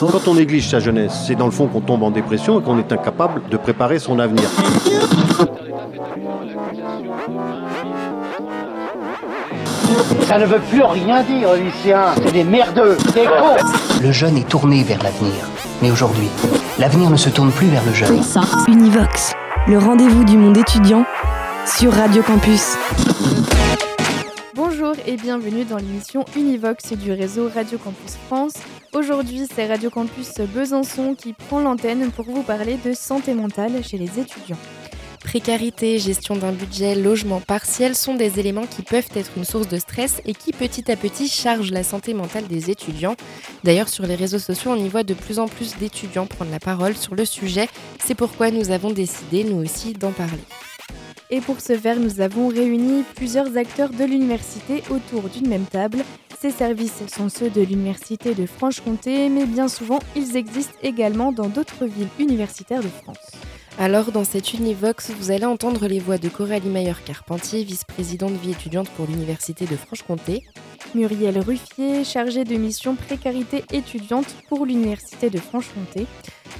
Quand on néglige sa jeunesse, c'est dans le fond qu'on tombe en dépression et qu'on est incapable de préparer son avenir. Ça ne veut plus rien dire, lycéens. C'est des merdeux, des cons. Le jeune est tourné vers l'avenir. Mais aujourd'hui, l'avenir ne se tourne plus vers le jeune. Univox, le rendez-vous du monde étudiant sur Radio Campus. Bonjour et bienvenue dans l'émission Univox du réseau Radio Campus France. Aujourd'hui, c'est Radio Campus Besançon qui prend l'antenne pour vous parler de santé mentale chez les étudiants. Précarité, gestion d'un budget, logement partiel sont des éléments qui peuvent être une source de stress et qui petit à petit chargent la santé mentale des étudiants. D'ailleurs, sur les réseaux sociaux, on y voit de plus en plus d'étudiants prendre la parole sur le sujet. C'est pourquoi nous avons décidé, nous aussi, d'en parler. Et pour ce faire, nous avons réuni plusieurs acteurs de l'université autour d'une même table. Ces services. Sont ceux de l'université de Franche-Comté, mais bien souvent, ils existent également dans d'autres villes universitaires de France. Alors, dans cette Univox, vous allez entendre les voix de Coralie Mayer-Carpentier, vice-présidente vie étudiante pour l'Université de Franche-Comté, Muriel Ruffier, chargée de mission précarité étudiante pour l'Université de Franche-Comté,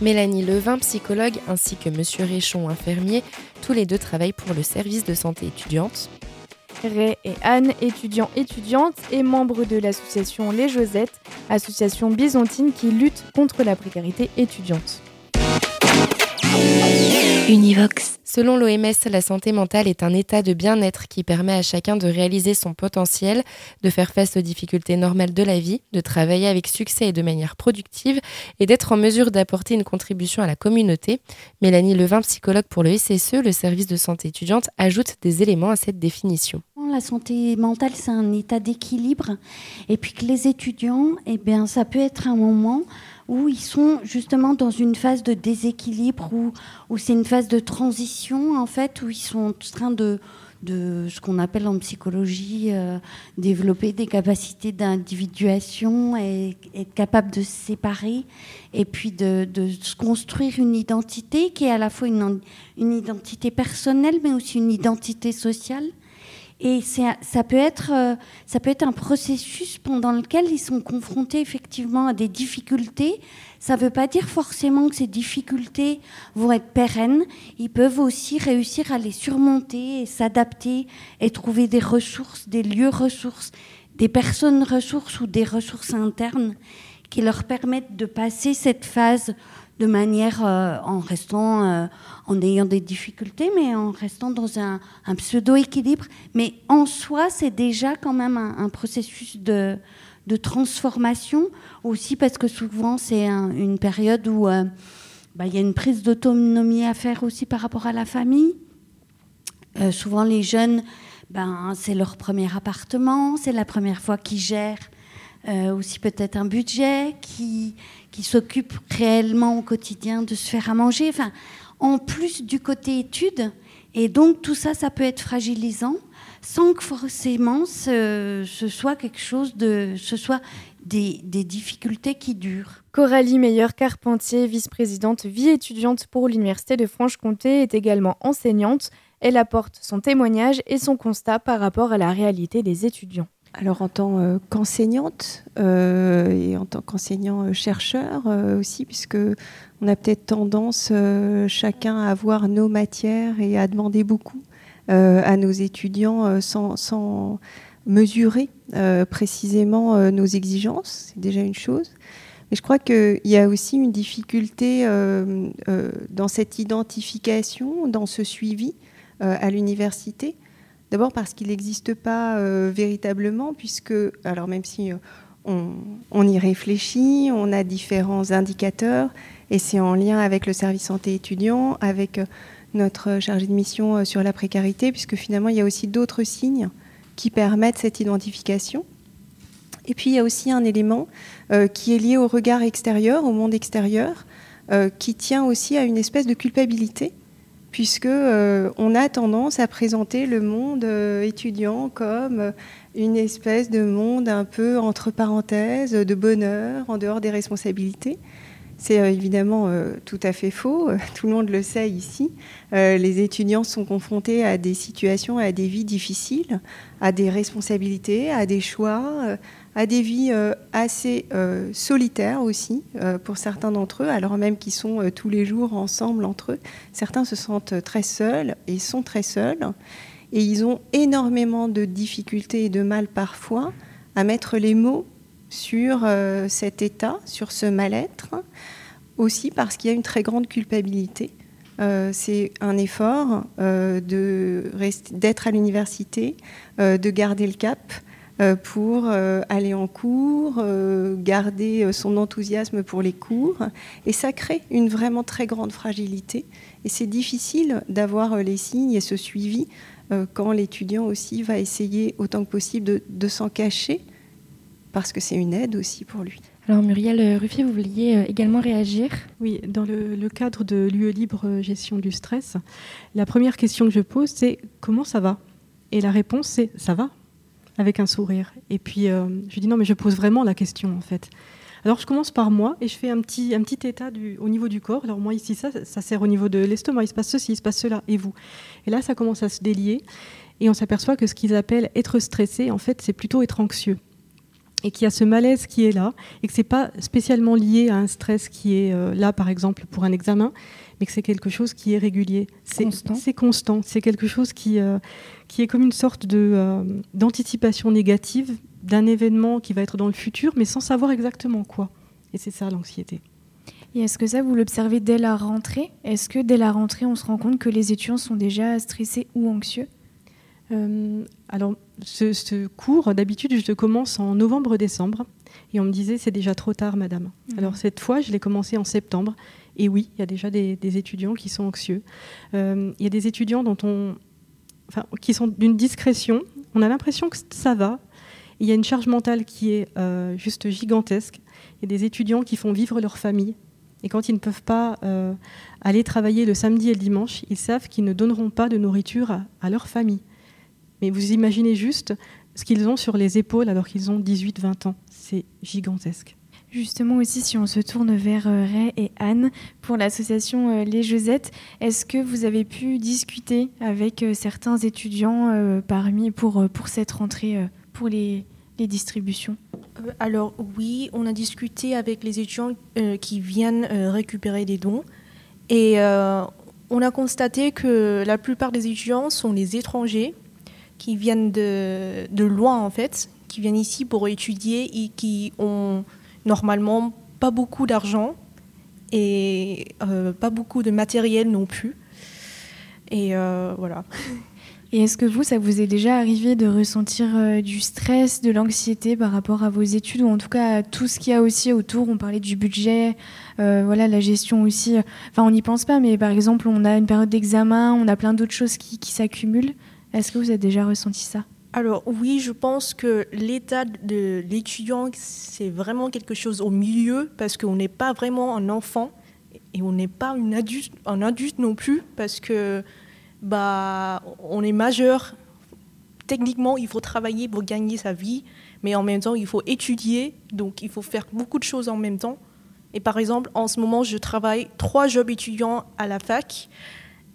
Mélanie Levin, psychologue, ainsi que Monsieur Réchon, infirmier, tous les deux travaillent pour le service de santé étudiante, Ray et Anne, étudiants étudiantes et membres de l'association Les Josettes, association byzantine qui lutte contre la précarité étudiante. Univox. Selon l'OMS, la santé mentale est un état de bien-être qui permet à chacun de réaliser son potentiel, de faire face aux difficultés normales de la vie, de travailler avec succès et de manière productive et d'être en mesure d'apporter une contribution à la communauté. Mélanie Levin, psychologue pour le SSE, le service de santé étudiante, ajoute des éléments à cette définition. La santé mentale, c'est un état d'équilibre. Et puis que les étudiants, eh bien, ça peut être un moment où ils sont justement dans une phase de déséquilibre, où, où c'est une phase de transition, en fait, où ils sont en train de, de ce qu'on appelle en psychologie euh, développer des capacités d'individuation et être capable de se séparer et puis de, de, se construire une identité qui est à la fois une, une identité personnelle mais aussi une identité sociale. Et ça peut, être, euh, ça peut être un processus pendant lequel ils sont confrontés effectivement à des difficultés. Ça ne veut pas dire forcément que ces difficultés vont être pérennes. Ils peuvent aussi réussir à les surmonter et s'adapter et trouver des ressources, des lieux ressources, des personnes ressources ou des ressources internes qui leur permettent de passer cette phase de manière euh, en restant, euh, en ayant des difficultés, mais en restant dans un, pseudo-équilibre. Mais en soi, c'est déjà quand même un, processus de, transformation, aussi parce que souvent c'est un, une période où euh, bah, il y a une prise d'autonomie à faire aussi par rapport à la famille. Souvent les jeunes, ben, c'est leur premier appartement, c'est la première fois qu'ils gèrent aussi peut-être un budget, qui, qui s'occupe réellement au quotidien de se faire à manger. Enfin, en plus du côté études. Et donc tout ça, ça peut être fragilisant, sans que forcément ce, ce soit quelque chose de, ce soit des, des difficultés qui durent. Coralie Meyer-Carpentier, vice-présidente vie étudiante pour l'Université de Franche-Comté, est également enseignante. Elle apporte son témoignage et son constat par rapport à la réalité des étudiants. Alors en tant euh, qu'enseignante euh, et en tant qu'enseignant-chercheur euh, aussi, puisque on a peut-être tendance chacun à avoir nos matières et à demander beaucoup à nos étudiants sans, sans, mesurer précisément nos exigences, c'est déjà une chose. Mais je crois qu'il y a aussi une difficulté dans cette identification, dans ce suivi à l'université D'abord parce qu'il n'existe pas euh, véritablement, puisque, alors même si euh, on, y réfléchit, on a différents indicateurs, et c'est en lien avec le service santé étudiant, avec euh, notre chargé de mission sur la précarité, puisque finalement il y a aussi d'autres signes qui permettent cette identification. Et puis il y a aussi un élément qui est lié au regard extérieur, au monde extérieur, qui tient aussi à une espèce de culpabilité puisque euh, on a tendance à présenter le monde euh, étudiant comme euh, une espèce de monde un peu entre parenthèses, de bonheur, en dehors des responsabilités. C'est évidemment tout à fait faux, tout le monde le sait ici. Les étudiants sont confrontés à des situations, à des vies difficiles, à des responsabilités, à des choix, à des vies assez solitaires aussi pour certains d'entre eux, alors même qu'ils sont tous les jours ensemble entre eux. Certains se sentent très seuls et sont très seuls. Et ils ont énormément de difficultés et de mal parfois à mettre les mots sur euh, cet état, sur ce mal-être, aussi parce qu'il y a une très grande culpabilité. Euh, c'est un effort euh, d'être à l'université, de garder le cap pour aller en cours, garder son enthousiasme pour les cours. Et ça crée une vraiment très grande fragilité. Et c'est difficile d'avoir les signes et ce suivi euh, quand l'étudiant aussi va essayer autant que possible de, s'en cacher, parce que c'est une aide aussi pour lui. Alors Muriel Ruffier, vous vouliez euh, également réagir? Oui, dans le, cadre de l'UE Libre Gestion du Stress, la première question que je pose, c'est comment ça va? Et la réponse, c'est ça va, avec un sourire. Et puis euh, je dis non, mais je pose vraiment la question en fait. Alors je commence par moi et je fais un petit, un petit état au niveau du corps. Alors moi ici, ça, ça sert au niveau de l'estomac, il se passe ceci, il se passe cela, et vous? Et là, ça commence à se délier et on s'aperçoit que ce qu'ils appellent être stressé, en fait, c'est plutôt être anxieux et qu'il y a ce malaise qui est là, et que ce n'est pas spécialement lié à un stress qui est euh, là, par exemple, pour un examen, mais que c'est quelque chose qui est régulier. C'est constant. C'est constant. C'est quelque chose qui, euh, qui est comme une sorte de, euh, d'anticipation négative d'un événement qui va être dans le futur, mais sans savoir exactement quoi. Et c'est ça l'anxiété. Et est-ce que ça, vous l'observez dès la rentrée? Est-ce que dès la rentrée, on se rend compte que les étudiants sont déjà stressés ou anxieux? Euh, Alors, ce, cours, d'habitude, je le commence en novembre-décembre. Et on me disait, c'est déjà trop tard, madame. Mmh. Alors, cette fois, je l'ai commencé en septembre. Et oui, il y a déjà des, étudiants qui sont anxieux. Euh, il y a des étudiants dont on, qui sont d'une discrétion. On a l'impression que ça va, il y a une charge mentale qui est euh, juste gigantesque. Il y a des étudiants qui font vivre leur famille. Et quand ils ne peuvent pas euh, aller travailler le samedi et le dimanche, ils savent qu'ils ne donneront pas de nourriture à, leur famille. Mais vous imaginez juste ce qu'ils ont sur les épaules alors qu'ils ont 18-20 ans. C'est gigantesque. Justement aussi, si on se tourne vers euh, Ray et Anne pour l'association Les Josettes, est-ce que vous avez pu discuter avec certains étudiants parmi pour, cette rentrée pour les, distributions? Euh, Alors oui, on a discuté avec les étudiants euh, qui viennent euh, récupérer des dons. Et on a constaté que la plupart des étudiants sont les étrangers qui viennent de, de loin en fait, qui viennent ici pour étudier et qui ont normalement pas beaucoup d'argent et pas beaucoup de matériel non plus. Et voilà. Et est-ce que vous, ça vous est déjà arrivé de ressentir euh, du stress, de l'anxiété par rapport à vos études, ou en tout cas à tout ce qu'il y a aussi autour? On parlait du budget, euh, voilà, la gestion aussi. Enfin, on n'y pense pas, mais par exemple, on a une période d'examen, on a plein d'autres choses qui, s'accumulent. Est-ce que vous avez déjà ressenti ça? Alors oui, je pense que l'état de l'étudiant, c'est vraiment quelque chose au milieu, parce qu'on n'est pas vraiment un enfant et on n'est pas un adulte non plus, parce que bah, on est majeur. Techniquement, il faut travailler pour gagner sa vie, mais en même temps, il faut étudier, donc il faut faire beaucoup de choses en même temps. Et par exemple, en ce moment, je travaille trois jobs étudiants à la fac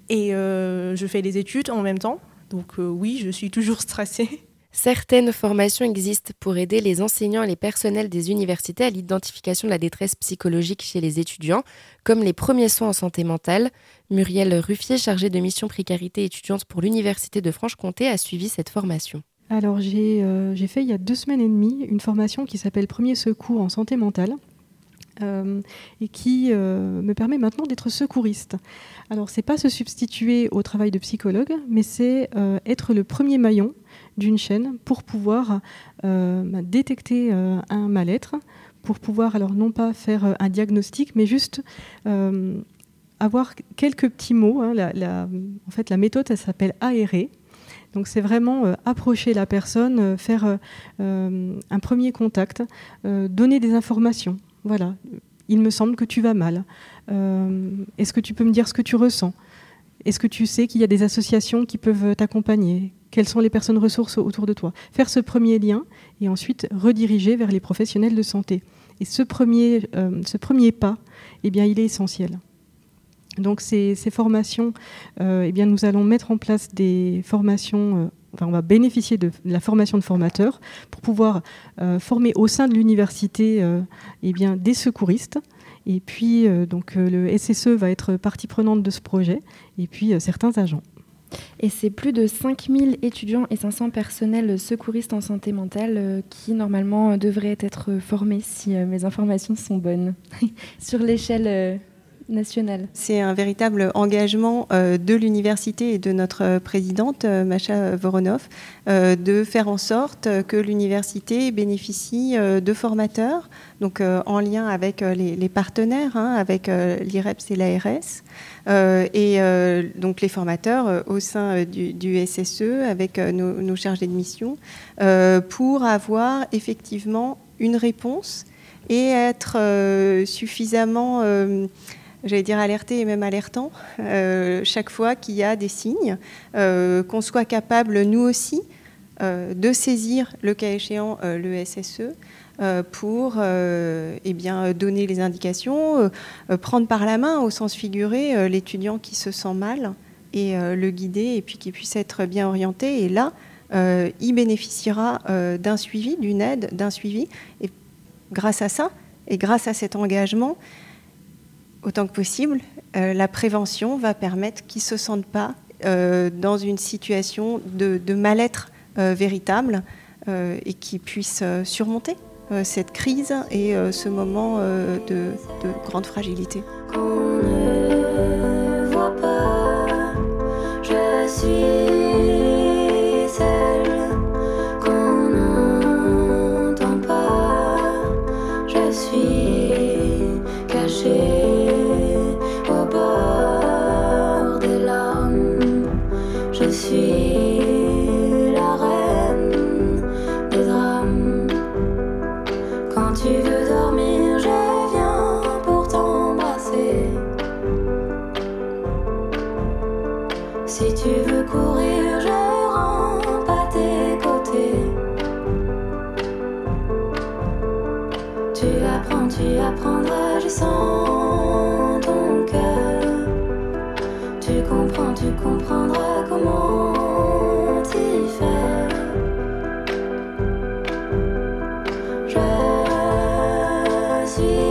et euh, je fais des études en même temps. Donc euh, oui, je suis toujours stressée. Certaines formations existent pour aider les enseignants et les personnels des universités à l'identification de la détresse psychologique chez les étudiants, comme les premiers soins en santé mentale. Muriel Ruffier, chargée de mission précarité étudiante pour l'Université de Franche-Comté, a suivi cette formation. Alors j'ai euh, fait il y a deux semaines et demie une formation qui s'appelle Premier secours en santé mentale. Euh, et qui euh, me permet maintenant d'être secouriste. Alors, c'est pas se substituer au travail de psychologue, mais c'est être le premier maillon d'une chaîne pour pouvoir euh, bah, détecter euh, un mal-être, pour pouvoir alors non pas faire euh, un diagnostic, mais juste avoir quelques petits mots. Hein. en fait, la méthode, elle s'appelle aérer. Donc c'est vraiment approcher la personne, faire un premier contact, donner des informations. Voilà, il me semble que tu vas mal. Est-ce que tu peux me dire ce que tu ressens? Est-ce que tu sais qu'il y a des associations qui peuvent t'accompagner? Quelles sont les personnes ressources autour de toi? Faire ce premier lien et ensuite rediriger vers les professionnels de santé. Et ce premier, euh, pas, eh bien, il est essentiel. Donc ces, formations, euh, eh bien, nous allons mettre en place des formations euh, enfin, on va bénéficier de la formation de formateurs pour pouvoir former au sein de l'université eh bien, des secouristes. Et puis, donc, le SSE va être partie prenante de ce projet, et puis certains agents. Et c'est plus de 5000 étudiants et 500 personnels secouristes en santé mentale euh, qui, normalement, euh, devraient être formés si euh, mes informations sont bonnes sur l'échelle C'est un véritable engagement de l'université et de notre présidente, Macha Voronov, de faire en sorte que l'université bénéficie de formateurs, donc en lien avec les, partenaires, hein, avec l'IREPS et l'ARS. Euh, et euh, donc les formateurs euh, au sein du, SSE avec nos, chargés de mission pour avoir effectivement une réponse et être suffisamment j'allais dire alerté et même alertant, chaque fois qu'il y a des signes, qu'on soit capable, nous aussi, de saisir, le cas échéant, le SSE, euh, pour euh, eh bien, donner les indications, euh, prendre par la main au sens figuré l'étudiant qui se sent mal et le guider et puis qu'il puisse être bien orienté. Et là, il bénéficiera d'un suivi, d'une aide, d'un suivi. Et grâce à ça, et grâce à cet engagement, autant que possible, la prévention va permettre qu'ils ne se sentent pas dans une situation de, mal-être véritable et qu'ils puissent surmonter. Euh, cette crise et euh, ce moment euh, de, de grande fragilité. On ne voit pas, je suis au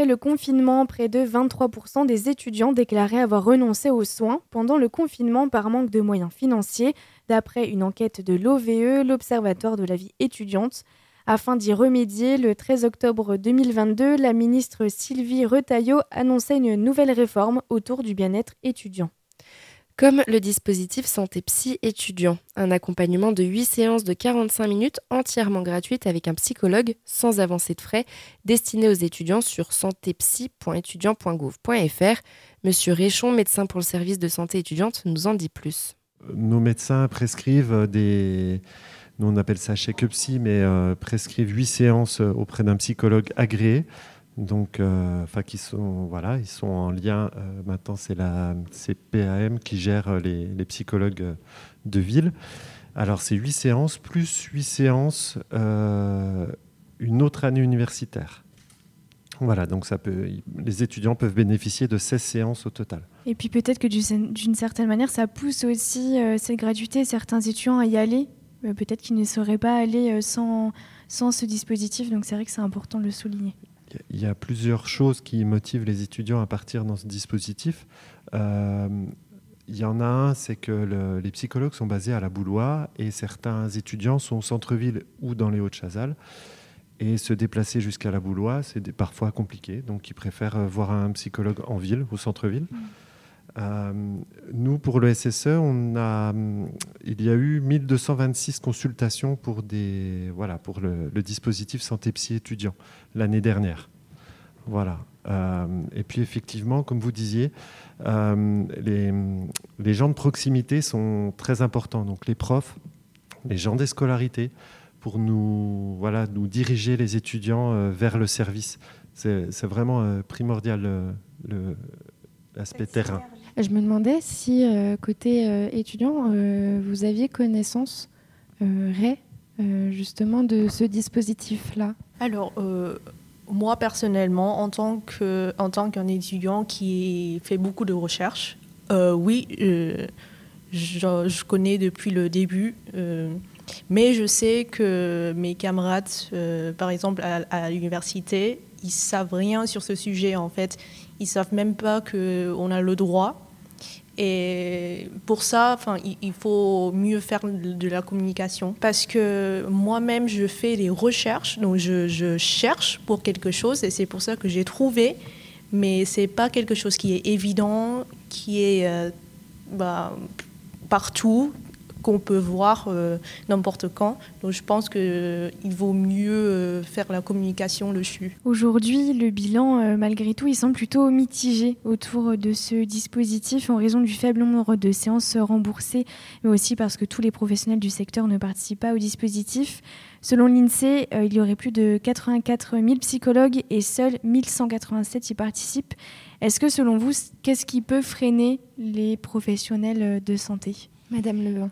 Après le confinement, près de 23% des étudiants déclaraient avoir renoncé aux soins pendant le confinement par manque de moyens financiers, d'après une enquête de l'OVE, l'Observatoire de la vie étudiante. Afin d'y remédier, le 13 octobre 2022, la ministre Sylvie Retailleau annonçait une nouvelle réforme autour du bien-être étudiant. Comme le dispositif Santé Psy étudiant, un accompagnement de 8 séances de 45 minutes entièrement gratuites avec un psychologue sans avancée de frais destiné aux étudiants sur santépsy.étudiant.gouv.fr. Monsieur Réchon, médecin pour le service de santé étudiante, nous en dit plus. Nos médecins prescrivent des, nous on appelle ça chèque psy, mais euh, prescrivent 8 séances auprès d'un psychologue agréé. Donc, euh, enfin, qui sont, voilà, ils sont en lien. euh, maintenant, c'est la, PAM qui gère euh, les, psychologues de ville. Alors, c'est 8 séances plus 8 séances une autre année universitaire. Voilà, donc ça peut, les étudiants peuvent bénéficier de 16 séances au total. Et puis peut-être que du- d'une certaine manière, ça pousse aussi cette gratuité certains étudiants à y aller. Peut-être qu'ils ne seraient pas allés euh, sans, sans ce dispositif, donc c'est vrai que c'est important de le souligner. Il y a plusieurs choses qui motivent les étudiants à partir dans ce dispositif. Euh, il y en a un, c'est que le- les psychologues sont basés à la Boulois et certains étudiants sont au centre-ville ou dans les Hauts-de-Chazal. Et se déplacer jusqu'à la Boulois, c'est parfois compliqué. Donc, ils préfèrent voir un psychologue en ville, au centre-ville. Euh, nous, pour le SSE, hum, il y a eu 1226 consultations pour, des, voilà, pour le, dispositif santé psy étudiant l'année dernière. Euh, et puis effectivement, comme vous disiez, euh, les, gens de proximité sont très importants. Donc les profs, les gens des scolarités, pour nous, nous diriger les étudiants vers le service. C'est vraiment primordial l'aspect terrain. Je me demandais si, euh, côté euh, étudiant, euh, vous aviez connaissance, Ray, justement, de ce dispositif-là. Alors, moi personnellement, en tant qu'un étudiant qui fait beaucoup de recherches, oui, je, connais depuis le début, mais je sais que mes camarades, par exemple à, à l'université, ils savent rien sur ce sujet en fait. Ils savent même pas qu'on a le droit. Et pour ça, enfin, il, faut mieux faire de la communication. Parce que moi-même, je fais des recherches, donc je, je cherche pour quelque chose, et c'est pour ça que j'ai trouvé. Mais c'est pas quelque chose qui est évident, qui est euh, bah, partout, qu'on peut voir euh, n'importe quand. Donc je pense qu'il vaut mieux euh, faire la communication dessus. Aujourd'hui, le bilan, euh, malgré tout, il semble plutôt mitigé autour de ce dispositif en raison du faible nombre de séances remboursées, mais aussi parce que tous les professionnels du secteur ne participent pas au dispositif. Selon l'INSEE, euh, il y aurait plus de 84 000 psychologues et seuls 1187 y participent. Est-ce que selon vous, qu'est-ce qui peut freiner les professionnels euh, de santé? Madame Levin.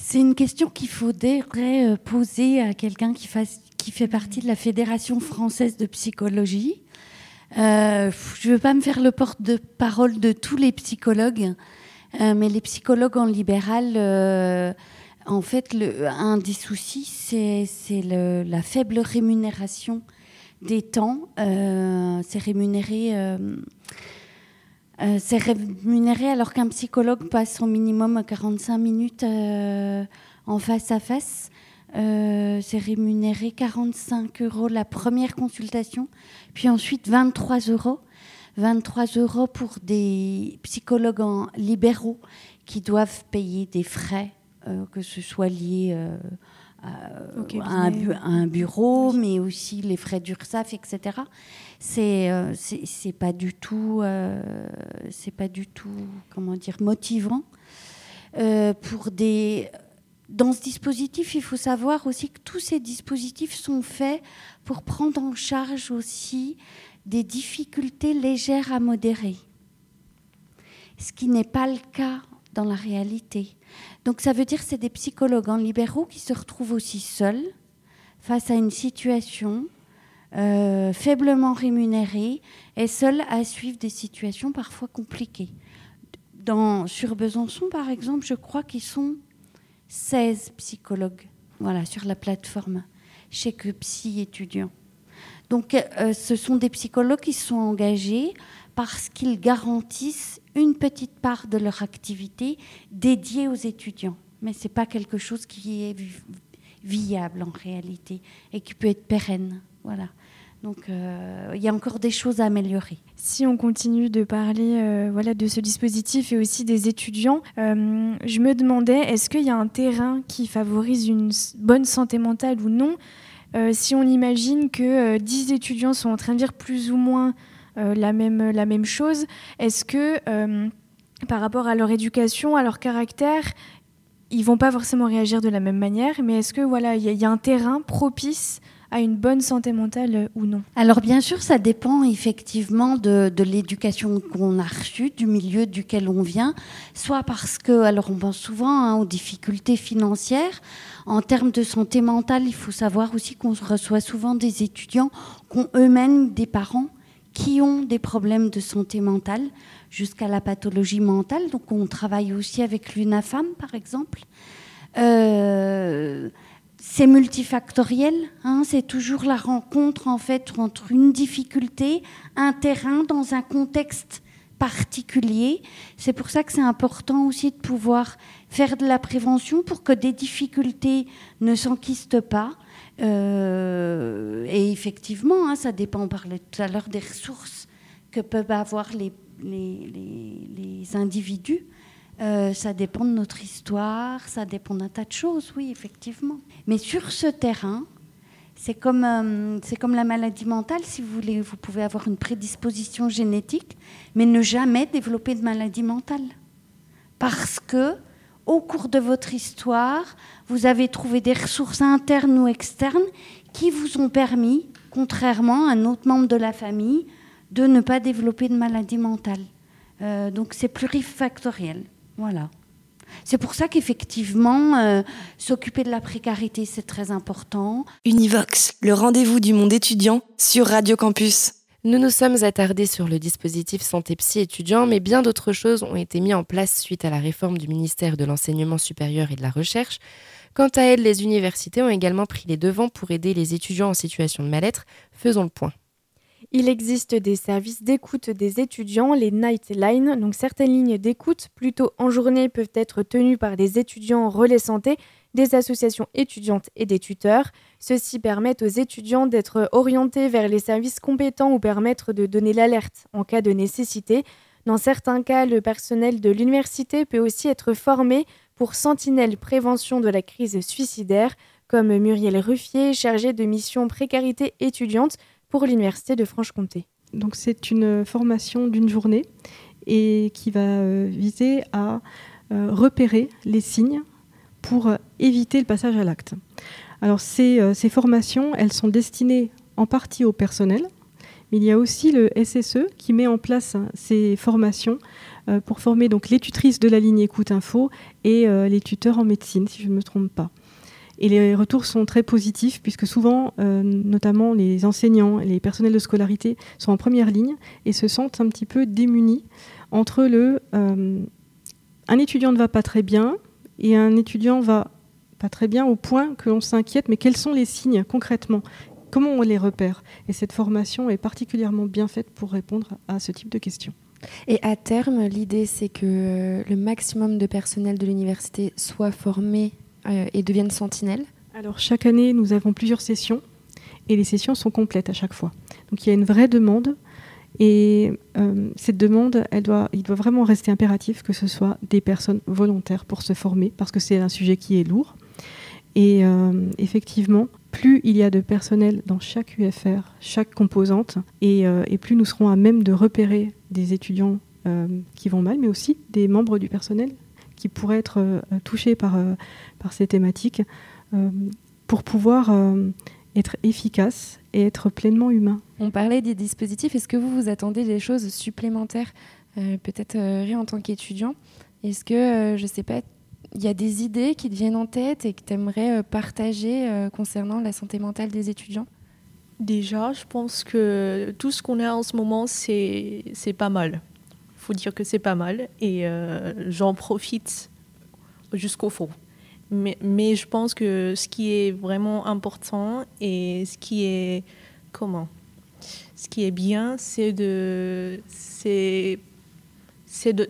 C'est une question qu'il faudrait euh, poser à quelqu'un qui, fait partie de la Fédération française de psychologie. Euh, je ne veux pas me faire le porte-parole de tous les psychologues, euh, mais les psychologues en libéral, en fait, un des soucis, c'est la faible rémunération des temps. C'est rémunéré. Euh, c'est rémunéré alors qu'un psychologue passe au minimum 45 minutes euh, en face à face. Euh, c'est rémunéré 45 euros la première consultation, puis ensuite 23 euros. 23 euros pour des psychologues en libéraux qui doivent payer des frais, que ce soit lié euh, à, un, bu- à un bureau, mais aussi les frais d'URSSAF, etc. C'est euh, c'est pas du tout, euh, c'est pas du tout, comment dire, motivant. Euh, pour des dans ce dispositif, il faut savoir aussi que tous ces dispositifs sont faits pour prendre en charge aussi des difficultés légères à modérer, ce qui n'est pas le cas dans la réalité. Donc ça veut dire que c'est des psychologues en libéraux qui se retrouvent aussi seuls face à une situation euh, faiblement rémunérés et seuls à suivre des situations parfois compliquées. Sur Besançon, par exemple, je crois qu'ils sont 16 psychologues voilà, sur la plateforme chez que Psy étudiants. Donc, euh, ce sont des psychologues qui sont engagés parce qu'ils garantissent une petite part de leur activité dédiée aux étudiants. Mais ce n'est pas quelque chose qui est viable en réalité et qui peut être pérenne. Voilà. Donc euh, il y a encore des choses à améliorer. Si on continue de parler euh, voilà, de ce dispositif et aussi des étudiants, euh, je me demandais, est-ce qu'il y a un terrain qui favorise une bonne santé mentale ou non? Si on imagine que 10 étudiants sont en train de dire plus ou moins la, même, la même chose, est-ce que par rapport à leur éducation, à leur caractère, ils vont pas forcément réagir de la même manière, mais est-ce que voilà, il y, a un terrain propice à une bonne santé mentale ou non Alors bien sûr, ça dépend effectivement de, l'éducation qu'on a reçue, du milieu duquel on vient, soit parce que, alors on pense souvent hein, aux difficultés financières. En termes de santé mentale, il faut savoir aussi qu'on reçoit souvent des étudiants qui ont eux-mêmes des parents qui ont des problèmes de santé mentale jusqu'à la pathologie mentale. Donc on travaille aussi avec l'UNAFAM, par exemple. Euh, c'est multifactoriel, hein, c'est toujours la rencontre en fait entre une difficulté, un terrain dans un contexte particulier. C'est pour ça que c'est important aussi de pouvoir faire de la prévention pour que des difficultés ne s'enquistent pas. Euh, et effectivement, hein, ça dépend, on parlait tout à l'heure des ressources que peuvent avoir les, les, individus. Euh, ça dépend de notre histoire, ça dépend d'un tas de choses, oui, effectivement. Mais sur ce terrain, c'est comme, euh, c'est comme la maladie mentale, si vous voulez, vous pouvez avoir une prédisposition génétique, mais ne jamais développer de maladie mentale. Parce que, au cours de votre histoire, vous avez trouvé des ressources internes ou externes qui vous ont permis, contrairement à un autre membre de la famille, de ne pas développer de maladie mentale. Euh, donc c'est plurifactoriel. Voilà. C'est pour ça qu'effectivement, euh, s'occuper de la précarité, c'est très important. Univox, le rendez-vous du monde étudiant sur Radio Campus. Nous nous sommes attardés sur le dispositif santé psy étudiant, mais bien d'autres choses ont été mises en place suite à la réforme du ministère de l'Enseignement supérieur et de la Recherche. Quant à elles, les universités ont également pris les devants pour aider les étudiants en situation de mal-être. Faisons le point. Il existe des services d'écoute des étudiants, les Nightline. Donc certaines lignes d'écoute, plutôt en journée, peuvent être tenues par des étudiants relais santé, des associations étudiantes et des tuteurs. Ceux-ci permettent aux étudiants d'être orientés vers les services compétents ou permettre de donner l'alerte en cas de nécessité. Dans certains cas, le personnel de l'université peut aussi être formé pour sentinelle prévention de la crise suicidaire, comme Muriel Ruffier, chargée de mission précarité étudiante pour l'Université de Franche-Comté. Donc c'est une formation d'une journée et qui va euh, viser à euh, repérer les signes pour euh, éviter le passage à l'acte. Alors ces, formations, elles sont destinées en partie au personnel, mais il y a aussi le SSE qui met en place hein, ces formations pour former donc les tutrices de la ligne écoute info et les tuteurs en médecine, si je ne me trompe pas. Et les retours sont très positifs puisque souvent, euh, notamment les enseignants les personnels de scolarité sont en première ligne et se sentent un petit peu démunis. Entre le euh, un étudiant ne va pas très bien et un étudiant va pas très bien au point que l'on s'inquiète, mais quels sont les signes concrètement? Comment on les repère? Et cette formation est particulièrement bien faite pour répondre à ce type de questions. Et à terme, l'idée, c'est que euh, le maximum de personnel de l'université soit formé et deviennent sentinelles Alors chaque année, nous avons plusieurs sessions et les sessions sont complètes à chaque fois. Donc il y a une vraie demande et euh, cette demande, il doit vraiment rester impératif que ce soit des personnes volontaires pour se former parce que c'est un sujet qui est lourd. Et euh, effectivement, plus il y a de personnel dans chaque UFR, chaque composante, et plus nous serons à même de repérer des étudiants qui vont mal, mais aussi des membres du personnel qui pourraient être euh, touchés par, euh, par ces thématiques euh, pour pouvoir être efficace et être pleinement humain. On parlait des dispositifs. Est-ce que vous vous attendez des choses supplémentaires, peut-être rien en tant qu'étudiant? Est-ce que, je ne sais pas, il y a des idées qui te viennent en tête et que tu aimerais partager concernant la santé mentale des étudiants? Déjà, je pense que tout ce qu'on a en ce moment, c'est pas mal. Faut dire que c'est pas mal et euh, j'en profite jusqu'au fond. Mais, mais, je pense que ce qui est vraiment important et ce qui est comment ce qui est bien, c'est de c'est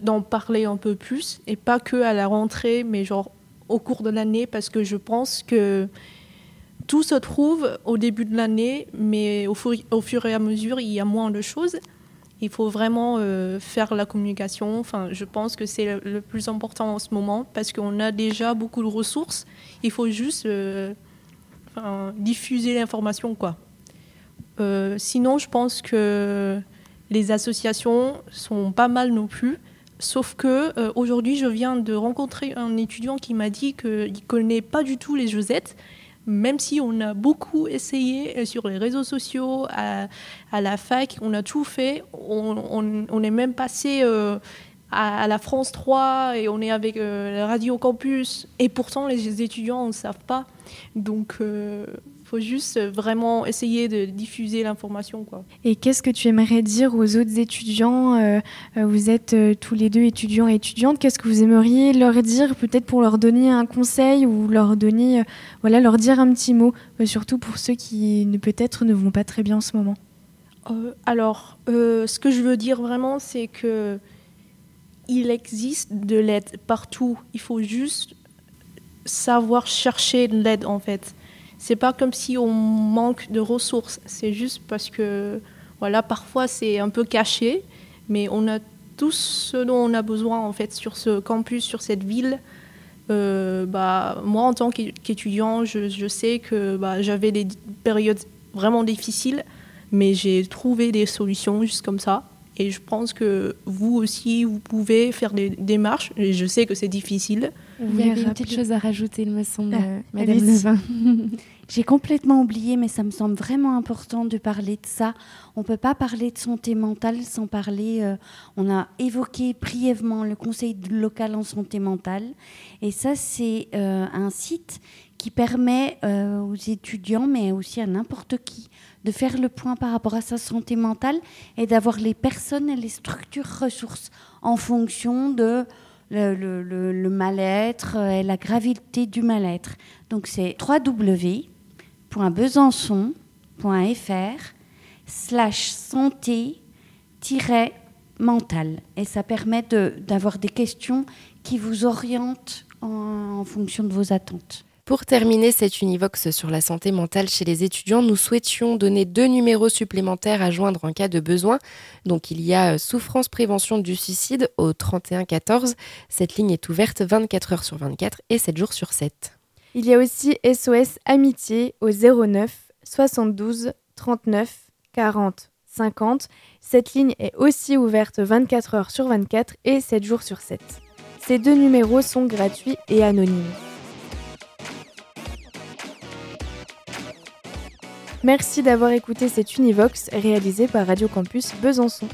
d'en parler un peu plus et pas que à la rentrée, mais genre au cours de l'année, parce que je pense que tout se trouve au début de l'année, mais au, au, fur et à mesure, il y a moins de choses. Il faut vraiment euh, faire la communication. Enfin, je pense que c'est le, plus important en ce moment parce qu'on a déjà beaucoup de ressources. Il faut juste euh, diffuser l'information, quoi. Euh, sinon, je pense que les associations sont pas mal non plus. Sauf que aujourd'hui, je viens de rencontrer un étudiant qui m'a dit qu'il ne connaît pas du tout les Josettes même si on a beaucoup essayé euh, sur les réseaux sociaux, à, la fac, on a tout fait, on, est même passé euh, à, la France 3 et on est avec euh, la Radio Campus, et pourtant les étudiants ne savent pas. Donc faut juste vraiment essayer de diffuser l'information. Quoi. Et qu'est-ce que tu aimerais dire aux autres étudiants euh, euh, Vous êtes euh, tous les deux étudiants et étudiantes. Qu'est-ce que vous aimeriez leur dire, peut-être pour leur donner un conseil ou leur donner, voilà, leur dire un petit mot, surtout pour ceux qui peut-être ne vont pas très bien en ce moment? Alors, ce que je veux dire vraiment, c'est que il existe de l'aide partout. Il faut juste savoir chercher de l'aide en fait c'est pas comme si on manque de ressources. C'est juste parce que, voilà, parfois c'est un peu caché, mais on a tout ce dont on a besoin en fait sur ce campus, sur cette ville. Euh, bah, moi, en tant qu'étudiant, je, sais que bah, j'avais des périodes vraiment difficiles, mais j'ai trouvé des solutions juste comme ça. Et je pense que vous aussi, vous pouvez faire des démarches. Et je sais que c'est difficile. Il y avait une petite chose à rajouter, il me semble, ah, Madame Levin. J'ai complètement oublié, mais ça me semble vraiment important de parler de ça. On ne peut pas parler de santé mentale sans parler. Euh, on a évoqué brièvement le Conseil local en santé mentale. Et ça, c'est euh, un site qui permet euh, aux étudiants, mais aussi à n'importe qui, de faire le point par rapport à sa santé mentale et d'avoir les personnes et les structures ressources en fonction de le, mal-être et la gravité du mal-être. Donc c'est www.besançon.fr slash santé-mentale. Et ça permet d'avoir des questions qui vous orientent en fonction de vos attentes. Pour terminer cette Univox sur la santé mentale chez les étudiants, nous souhaitions donner deux numéros supplémentaires à joindre en cas de besoin. Donc il y a euh, souffrance prévention du suicide au 31 14. Cette ligne est ouverte 24 heures sur 24 et 7 jours sur 7. Il y a aussi SOS Amitié au 09 72 39 40 50. Cette ligne est aussi ouverte 24 heures sur 24 et 7 jours sur 7. Ces deux numéros sont gratuits et anonymes. Merci d'avoir écouté cette Univox réalisée par Radio Campus Besançon.